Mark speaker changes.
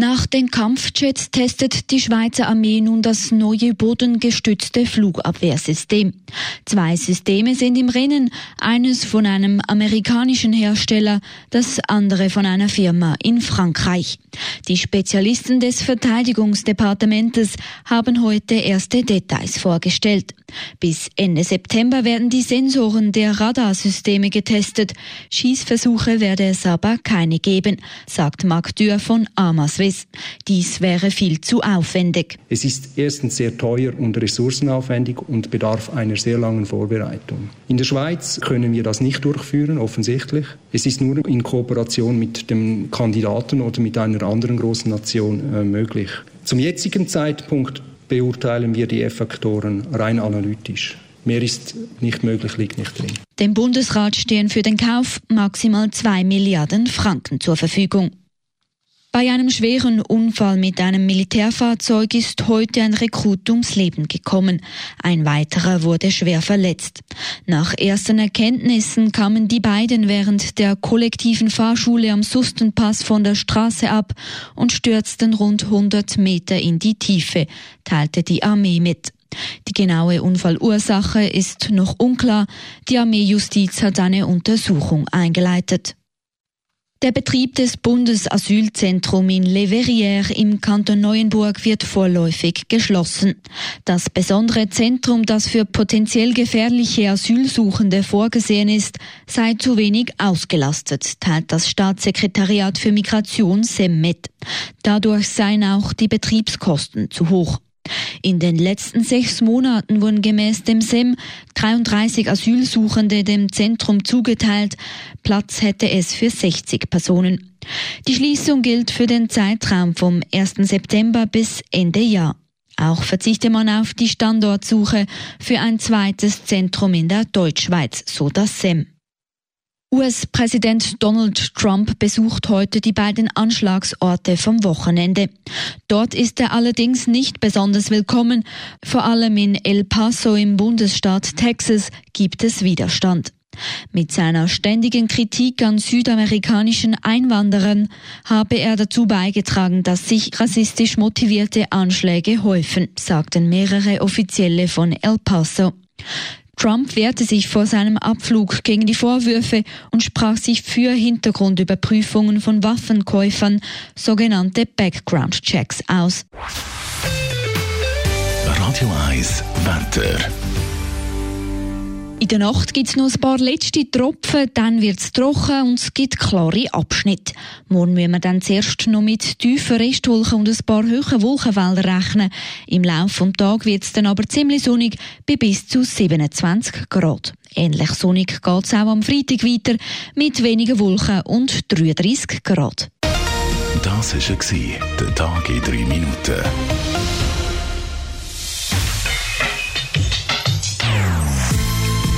Speaker 1: Nach den Kampfjets testet die Schweizer Armee nun das neue bodengestützte Flugabwehrsystem. Zwei Systeme sind im Rennen, eines von einem amerikanischen Hersteller, das andere von einer Firma in Frankreich. Die Spezialisten des Verteidigungsdepartementes haben heute erste Details vorgestellt. Bis Ende September werden die Sensoren der Radarsysteme getestet. Schießversuche werde es aber keine geben, sagt Marc Dürr von Amaswil. Service. Dies wäre viel zu aufwendig.
Speaker 2: Es ist erstens sehr teuer und ressourcenaufwendig und bedarf einer sehr langen Vorbereitung. In der Schweiz können wir das nicht durchführen, offensichtlich. Es ist nur in Kooperation mit dem Kandidaten oder mit einer anderen großen Nation äh, möglich. Zum jetzigen Zeitpunkt beurteilen wir die Effektoren rein analytisch. Mehr ist nicht möglich, liegt nicht drin.
Speaker 1: Dem Bundesrat stehen für den Kauf maximal 2 Milliarden Franken zur Verfügung. Bei einem schweren Unfall mit einem Militärfahrzeug ist heute ein Rekrut ums Leben gekommen. Ein weiterer wurde schwer verletzt. Nach ersten Erkenntnissen kamen die beiden während der kollektiven Fahrschule am Sustenpass von der Straße ab und stürzten rund 100 Meter in die Tiefe, teilte die Armee mit. Die genaue Unfallursache ist noch unklar. Die Armeejustiz hat eine Untersuchung eingeleitet. Der Betrieb des Bundesasylzentrums in Le Verrières im Kanton Neuenburg wird vorläufig geschlossen. Das besondere Zentrum, das für potenziell gefährliche Asylsuchende vorgesehen ist, sei zu wenig ausgelastet, teilt das Staatssekretariat für Migration SEM mit. Dadurch seien auch die Betriebskosten zu hoch. In den letzten sechs Monaten wurden gemäß dem SEM 33 Asylsuchende dem Zentrum zugeteilt. Platz hätte es für 60 Personen. Die Schließung gilt für den Zeitraum vom 1. September bis Ende Jahr. Auch verzichte man auf die Standortsuche für ein zweites Zentrum in der Deutschschweiz, so das SEM. US-Präsident Donald Trump besucht heute die beiden Anschlagsorte vom Wochenende. Dort ist er allerdings nicht besonders willkommen. Vor allem in El Paso im Bundesstaat Texas gibt es Widerstand. Mit seiner ständigen Kritik an südamerikanischen Einwanderern habe er dazu beigetragen, dass sich rassistisch motivierte Anschläge häufen, sagten mehrere Offizielle von El Paso. Trump wehrte sich vor seinem Abflug gegen die Vorwürfe und sprach sich für Hintergrundüberprüfungen von Waffenkäufern, sogenannte Background-Checks, aus.
Speaker 3: Radio 1 Wetter.
Speaker 1: In der Nacht gibt es noch ein paar letzte Tropfen, dann wird es trocken und es gibt klare Abschnitte. Morgen müssen wir dann zuerst noch mit tiefen Restwolken und ein paar hohen Wolkenfeldern rechnen. Im Laufe des Tages wird es dann aber ziemlich sonnig bei bis zu 27 Grad. Ähnlich sonnig geht es auch am Freitag weiter mit wenigen Wolken und 33 Grad.
Speaker 3: Das war der Tag in drei Minuten.